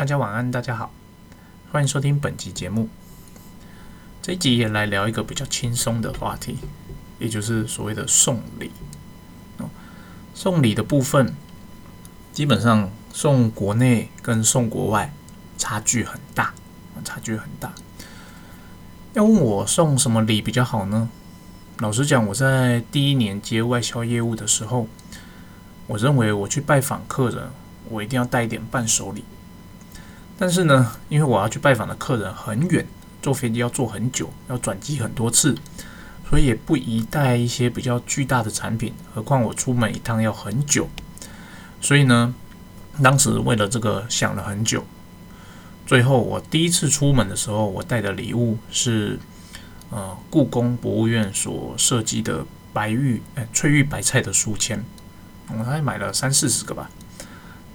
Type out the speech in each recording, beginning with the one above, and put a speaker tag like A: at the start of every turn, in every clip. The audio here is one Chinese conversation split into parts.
A: 大家晚安，大家好，欢迎收听本集节目。这一集也来聊一个比较轻松的话题，也就是所谓的送礼。送礼的部分，基本上送国内跟送国外差距很大，差距很大。要问我送什么礼比较好呢？老实讲，我在第一年接外销业务的时候，我认为我去拜访客人，我一定要带一点伴手礼。但是呢，因为我要去拜访的客人很远，坐飞机要坐很久，要转机很多次，所以也不宜带一些比较巨大的产品。何况我出门一趟要很久，所以呢，当时为了这个想了很久。最后我第一次出门的时候，我带的礼物是。呃，故宫博物院所设计的白玉哎翠玉白菜的书签，我大概买了三四十个吧，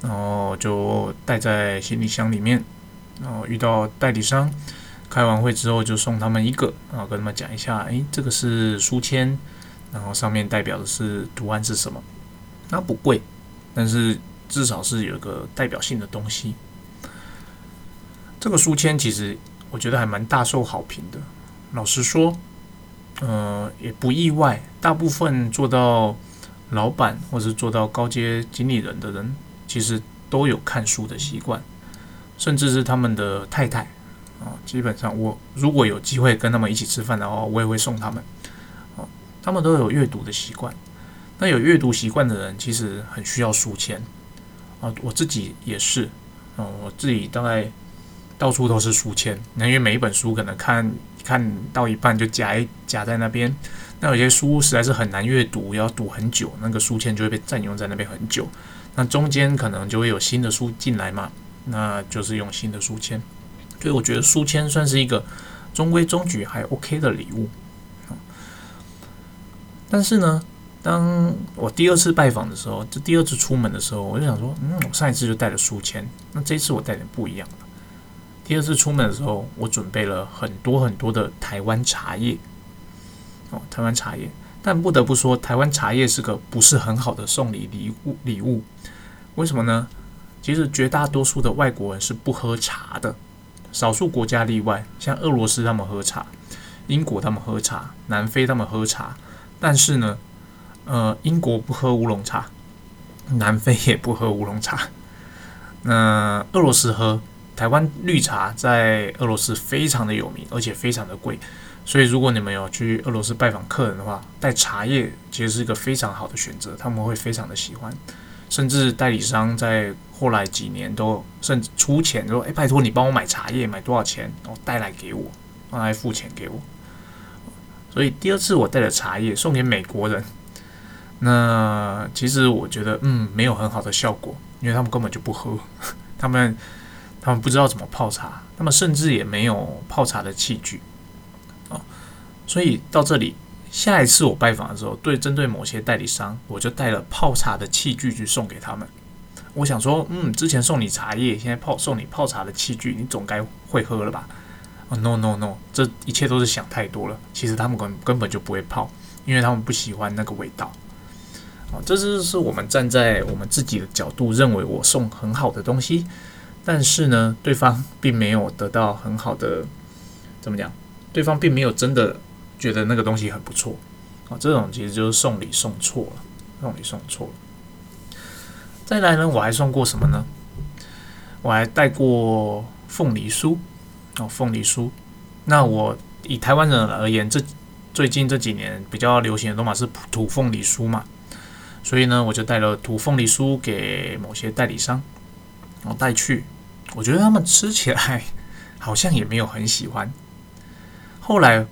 A: 然后就带在行李箱里面。然后遇到代理商，开完会之后就送他们一个，然后跟他们讲一下，哎，这个是书签，然后上面代表的是图案是什么？它不贵，但是至少是有一个代表性的东西。这个书签其实我觉得还蛮大受好评的。老实说，呃，也不意外。大部分做到老板或者做到高阶经理人的人，其实都有看书的习惯，甚至是他们的太太啊。基本上，我如果有机会跟他们一起吃饭的话，我也会送他们。啊，他们都有阅读的习惯。那有阅读习惯的人，其实很需要书签啊。我自己也是啊，我自己大概到处都是书签，那因为每一本书可能看。看到一半就夹一夹在那边，那有些书实在是很难阅读，要读很久，那个书签就会被占用在那边很久。那中间可能就会有新的书进来嘛，那就是用新的书签。所以我觉得书签算是一个中规中矩还 OK 的礼物。但是呢，当我第二次拜访的时候，就第二次出门的时候，我就想说，嗯，我上一次就带了书签，那这次我带点不一样的。第二次出门的时候，我准备了很多很多的台湾茶叶。哦，台湾茶叶，但不得不说，台湾茶叶是个不是很好的送礼礼物礼物。为什么呢？其实绝大多数的外国人是不喝茶的，少数国家例外，像俄罗斯他们喝茶，英国他们喝茶，南非他们喝茶。但是呢，呃，英国不喝乌龙茶，南非也不喝乌龙茶，那俄罗斯喝。台湾绿茶在俄罗斯非常的有名，而且非常的贵，所以如果你们有去俄罗斯拜访客人的话，带茶叶其实是一个非常好的选择，他们会非常的喜欢。甚至代理商在后来几年都甚至出钱说：“哎，拜托你帮我买茶叶，买多少钱，然后带来给我，让他付钱给我。”所以第二次我带了茶叶送给美国人，那其实我觉得嗯没有很好的效果，因为他们根本就不喝，他们。他们不知道怎么泡茶，他们甚至也没有泡茶的器具啊，所以到这里，下一次我拜访的时候，对针对某些代理商，我就带了泡茶的器具去送给他们。我想说，嗯，之前送你茶叶，现在泡送你泡茶的器具，你总该会喝了吧？哦，no no no，这一切都是想太多了。其实他们根根本就不会泡，因为他们不喜欢那个味道。哦，这就是我们站在我们自己的角度认为我送很好的东西。但是呢，对方并没有得到很好的，怎么讲？对方并没有真的觉得那个东西很不错啊。这种其实就是送礼送错了，送礼送错了。再来呢，我还送过什么呢？我还带过凤梨酥哦，凤梨酥。那我以台湾人而言，这最近这几年比较流行的都嘛是土凤梨酥嘛，所以呢，我就带了土凤梨酥给某些代理商，然后带去。我觉得他们吃起来好像也没有很喜欢。后来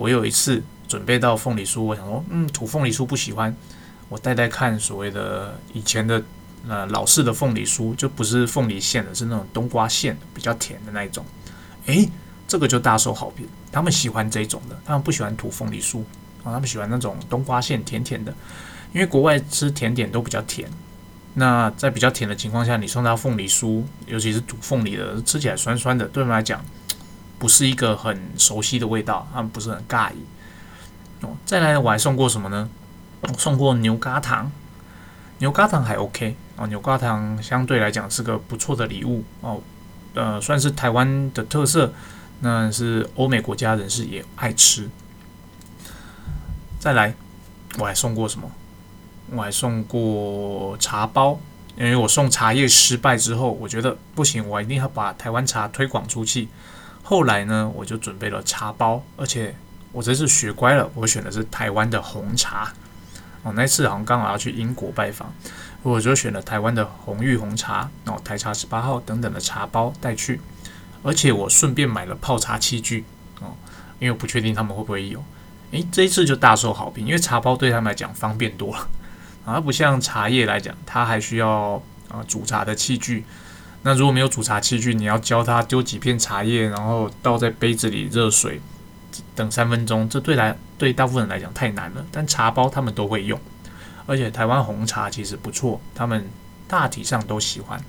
A: 我有一次准备到凤梨酥，我想说，嗯，土凤梨酥不喜欢，我带带看所谓的以前的呃老式的凤梨酥，就不是凤梨馅的，是那种冬瓜馅的，比较甜的那一种。诶，这个就大受好评，他们喜欢这种的，他们不喜欢土凤梨酥啊，他们喜欢那种冬瓜馅甜甜的，因为国外吃甜点都比较甜。那在比较甜的情况下，你送他凤梨酥，尤其是煮凤梨的，吃起来酸酸的，对他们来讲不是一个很熟悉的味道，他们不是很尬意。哦，再来我还送过什么呢？送过牛轧糖，牛轧糖还 OK 哦，牛轧糖相对来讲是个不错的礼物哦。呃算是台湾的特色，那是欧美国家人士也爱吃。再来，我还送过什么？我还送过茶包，因为我送茶叶失败之后，我觉得不行，我一定要把台湾茶推广出去。后来呢，我就准备了茶包，而且我这次学乖了，我选的是台湾的红茶。哦，那次好像刚好要去英国拜访，我就选了台湾的红玉红茶，然后台茶十八号等等的茶包带去，而且我顺便买了泡茶器具哦，因为我不确定他们会不会有。诶，这一次就大受好评，因为茶包对他们来讲方便多了，啊，不像茶叶来讲，它还需要啊煮茶的器具。那如果没有煮茶器具，你要教他丢几片茶叶，然后倒在杯子里热水，等三分钟，这对来对大部分人来讲太难了。但茶包他们都会用，而且台湾红茶其实不错，他们大体上都喜欢。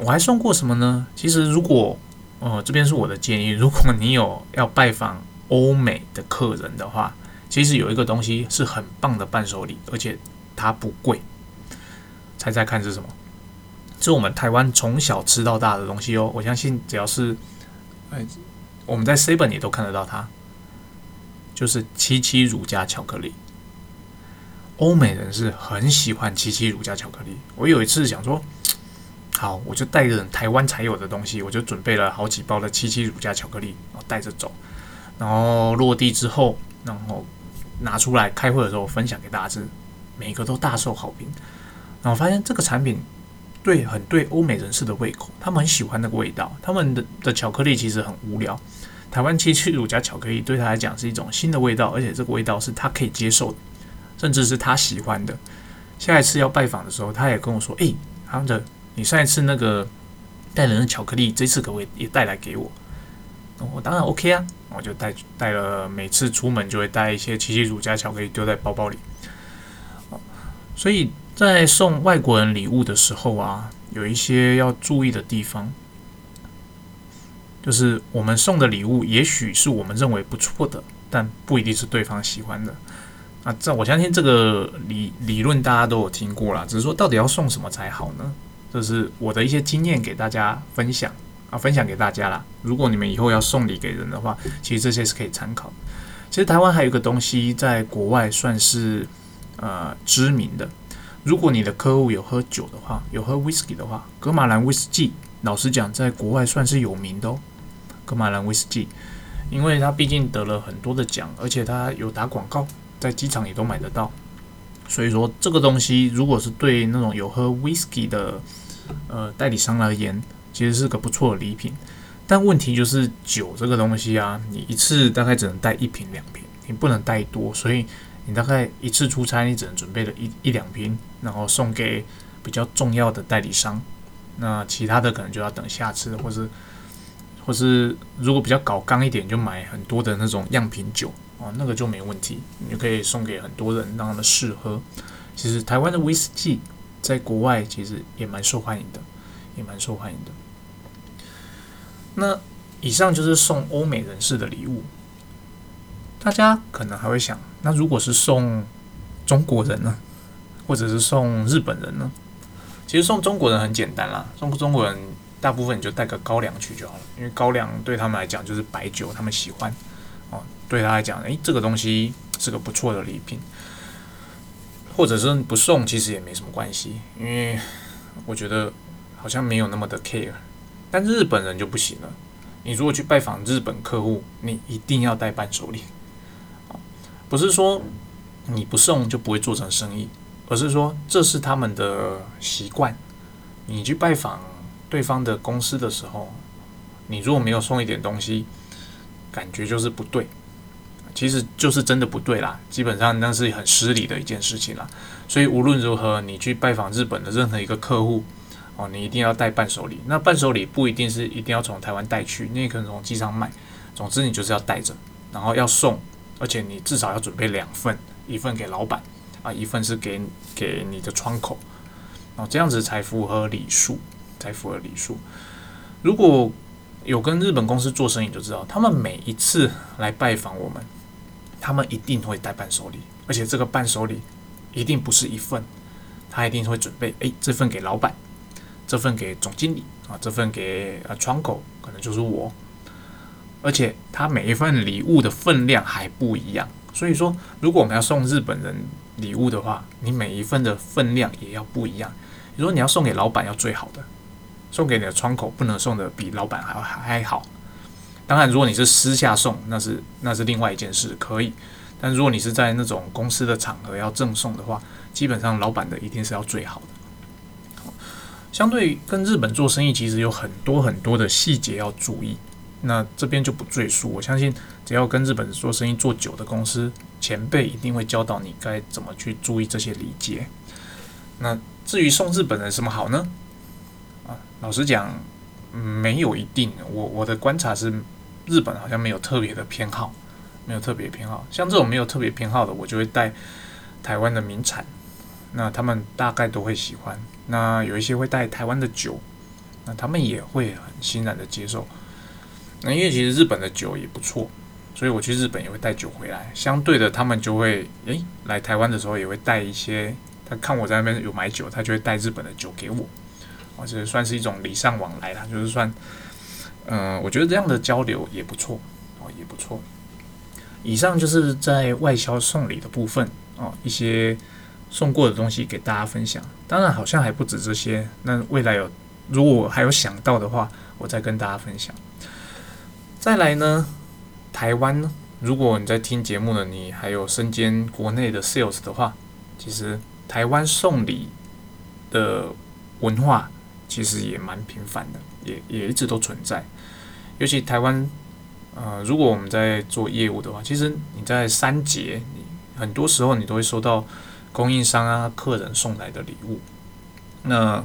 A: 我还送过什么呢？其实如果呃这边是我的建议，如果你有要拜访欧美的客人的话，其实有一个东西是很棒的伴手礼，而且它不贵。猜猜看是什么？是我们台湾从小吃到大的东西哦，我相信只要是，哎，我们在 Seven 也都看得到它，就是七七乳加巧克力。欧美人是很喜欢七七乳加巧克力。我有一次想说，好，我就带着台湾才有的东西，我就准备了好几包的七七乳加巧克力，然后带着走，然后落地之后，然后拿出来开会的时候分享给大家吃，每个都大受好评。然后发现这个产品。对，很对欧美人士的胃口，他们很喜欢那个味道。他们的的巧克力其实很无聊，台湾七七乳加巧克力对他来讲是一种新的味道，而且这个味道是他可以接受的，甚至是他喜欢的。下一次要拜访的时候，他也跟我说：“诶，他的你上一次那个带人的巧克力，这次可不可以也带来给我？”我当然 OK 啊，我就带带了，每次出门就会带一些奇奇乳加巧克力丢在包包里。所以。在送外国人礼物的时候啊，有一些要注意的地方，就是我们送的礼物也许是我们认为不错的，但不一定是对方喜欢的。啊，这我相信这个理理论大家都有听过了，只是说到底要送什么才好呢？这是我的一些经验给大家分享啊，分享给大家啦。如果你们以后要送礼给人的话，其实这些是可以参考。其实台湾还有一个东西，在国外算是呃知名的。如果你的客户有喝酒的话，有喝 whisky 的话，格马兰威士忌，老实讲，在国外算是有名的哦。格马兰威士忌，因为它毕竟得了很多的奖，而且它有打广告，在机场也都买得到。所以说，这个东西如果是对那种有喝 whisky 的呃代理商而言，其实是个不错的礼品。但问题就是酒这个东西啊，你一次大概只能带一瓶两瓶，你不能带多，所以。你大概一次出差，你只能准备了一一两瓶，然后送给比较重要的代理商。那其他的可能就要等下次，或是或是如果比较搞刚一点，就买很多的那种样品酒哦，那个就没问题，你就可以送给很多人，让他们试喝。其实台湾的威士忌在国外其实也蛮受欢迎的，也蛮受欢迎的。那以上就是送欧美人士的礼物。大家可能还会想，那如果是送中国人呢，或者是送日本人呢？其实送中国人很简单啦，送中国人大部分你就带个高粱去就好了，因为高粱对他们来讲就是白酒，他们喜欢哦。对他来讲，诶，这个东西是个不错的礼品，或者是不送其实也没什么关系，因为我觉得好像没有那么的 care。但日本人就不行了，你如果去拜访日本客户，你一定要带伴手礼。不是说你不送就不会做成生意，而是说这是他们的习惯。你去拜访对方的公司的时候，你如果没有送一点东西，感觉就是不对。其实就是真的不对啦，基本上那是很失礼的一件事情啦。所以无论如何，你去拜访日本的任何一个客户，哦，你一定要带伴手礼。那伴手礼不一定是一定要从台湾带去，你也可能从机场买。总之你就是要带着，然后要送。而且你至少要准备两份，一份给老板啊，一份是给给你的窗口，哦，这样子才符合礼数，才符合礼数。如果有跟日本公司做生意，就知道他们每一次来拜访我们，他们一定会带伴手礼，而且这个伴手礼一定不是一份，他一定会准备，诶，这份给老板，这份给总经理啊，这份给呃窗口，可能就是我。而且他每一份礼物的分量还不一样，所以说，如果我们要送日本人礼物的话，你每一份的分量也要不一样。你说你要送给老板要最好的，送给你的窗口不能送的比老板还还好。当然，如果你是私下送，那是那是另外一件事，可以。但如果你是在那种公司的场合要赠送的话，基本上老板的一定是要最好的。相对跟日本做生意，其实有很多很多的细节要注意，那这边就不赘述。我相信，只要跟日本做生意做久的公司前辈，一定会教导你该怎么去注意这些礼节。那至于送日本人什么好呢？啊，老实讲，没有一定。我我的观察是，日本好像没有特别的偏好。没有特别偏好，像这种没有特别偏好的，我就会带台湾的名产，那他们大概都会喜欢。那有一些会带台湾的酒，那他们也会很欣然的接受。那因为其实日本的酒也不错，所以我去日本也会带酒回来。相对的，他们就会诶来台湾的时候也会带一些，他看我在那边有买酒，他就会带日本的酒给我。我这算是一种礼尚往来啦，就是算，嗯，我觉得这样的交流也不错哦，也不错。以上就是在外销送礼的部分哦，一些送过的东西给大家分享。当然，好像还不止这些。那未来有，如果还有想到的话，我再跟大家分享。再来呢，台湾呢，如果你在听节目的你还有身兼国内的 sales 的话，其实台湾送礼的文化其实也蛮频繁的，也也一直都存在，尤其台湾。呃，如果我们在做业务的话，其实你在三节，你很多时候你都会收到供应商啊、客人送来的礼物。那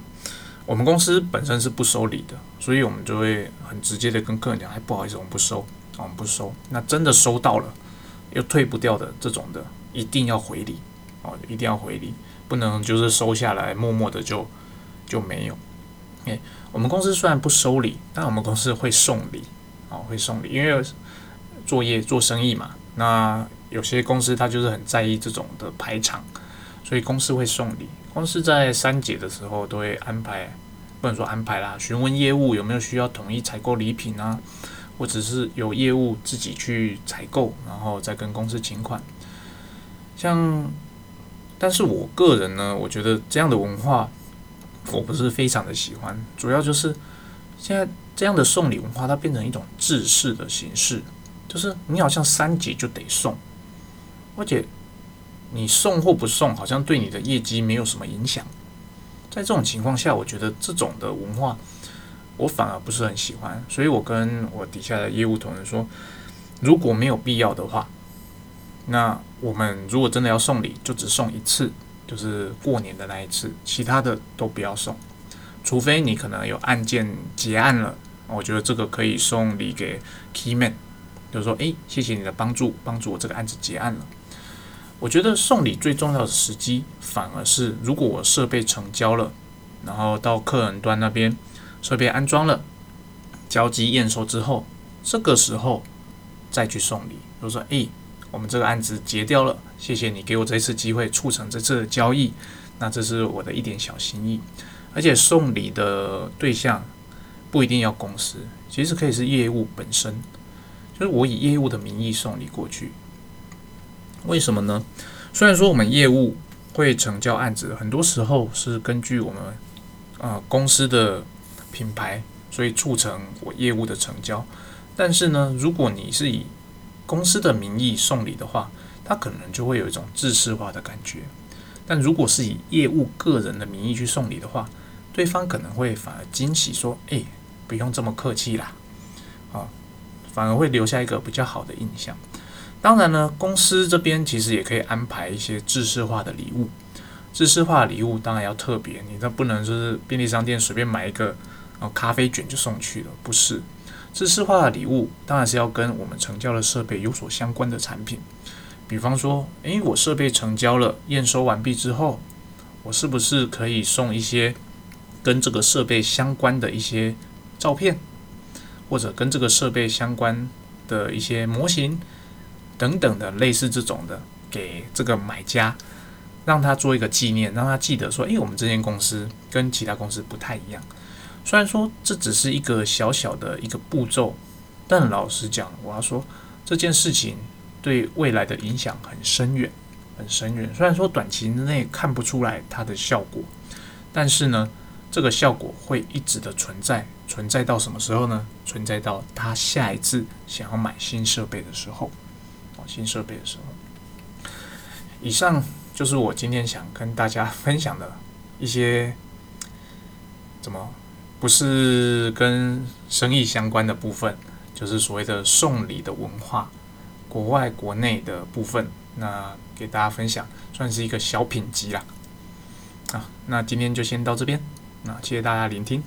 A: 我们公司本身是不收礼的，所以我们就会很直接的跟客人讲：“哎，不好意思，我们不收，我们不收。”那真的收到了又退不掉的这种的，一定要回礼哦，一定要回礼，不能就是收下来默默的就就没有。诶，我们公司虽然不收礼，但我们公司会送礼。哦，会送礼，因为作业做生意嘛。那有些公司他就是很在意这种的排场，所以公司会送礼。公司在三节的时候都会安排，不能说安排啦，询问业务有没有需要统一采购礼品啊，或者是有业务自己去采购，然后再跟公司请款。像，但是我个人呢，我觉得这样的文化我不是非常的喜欢，主要就是现在。这样的送礼文化，它变成一种制式的形式，就是你好像三节就得送，而且你送或不送，好像对你的业绩没有什么影响。在这种情况下，我觉得这种的文化，我反而不是很喜欢。所以我跟我底下的业务同仁说，如果没有必要的话，那我们如果真的要送礼，就只送一次，就是过年的那一次，其他的都不要送，除非你可能有案件结案了。我觉得这个可以送礼给 key man，就是说，诶，谢谢你的帮助，帮助我这个案子结案了。我觉得送礼最重要的时机，反而是如果我设备成交了，然后到客人端那边设备安装了，交机验收之后，这个时候再去送礼，比如说，诶，我们这个案子结掉了，谢谢你给我这次机会促成这次的交易，那这是我的一点小心意。而且送礼的对象。不一定要公司，其实可以是业务本身，就是我以业务的名义送礼过去。为什么呢？虽然说我们业务会成交案子，很多时候是根据我们呃公司的品牌，所以促成我业务的成交。但是呢，如果你是以公司的名义送礼的话，它可能就会有一种制式化的感觉。但如果是以业务个人的名义去送礼的话，对方可能会反而惊喜说：“诶。不用这么客气啦，啊，反而会留下一个比较好的印象。当然呢，公司这边其实也可以安排一些制式化的礼物。制式化礼物当然要特别，你这不能就是便利商店随便买一个哦咖啡卷就送去了，不是。制式化的礼物当然是要跟我们成交的设备有所相关的产品。比方说，诶，我设备成交了，验收完毕之后，我是不是可以送一些跟这个设备相关的一些？照片，或者跟这个设备相关的一些模型等等的类似这种的，给这个买家。让他做一个纪念，让他记得说，诶，我们这间公司跟其他公司不太一样。虽然说这只是一个小小的一个步骤，但老实讲，我要说这件事情对未来的影响很深远，很深远。虽然说短期之内看不出来它的效果，但是呢，这个效果会一直的存在，存在到什么时候呢？存在到他下一次想要买新设备的时候，新设备的时候。以上。就是我今天想跟大家分享的一些怎么不是跟生意相关的部分，就是所谓的送礼的文化，国外国内的部分，那给大家分享，算是一个小品集啦。啊，那今天就先到这边，那谢谢大家聆听。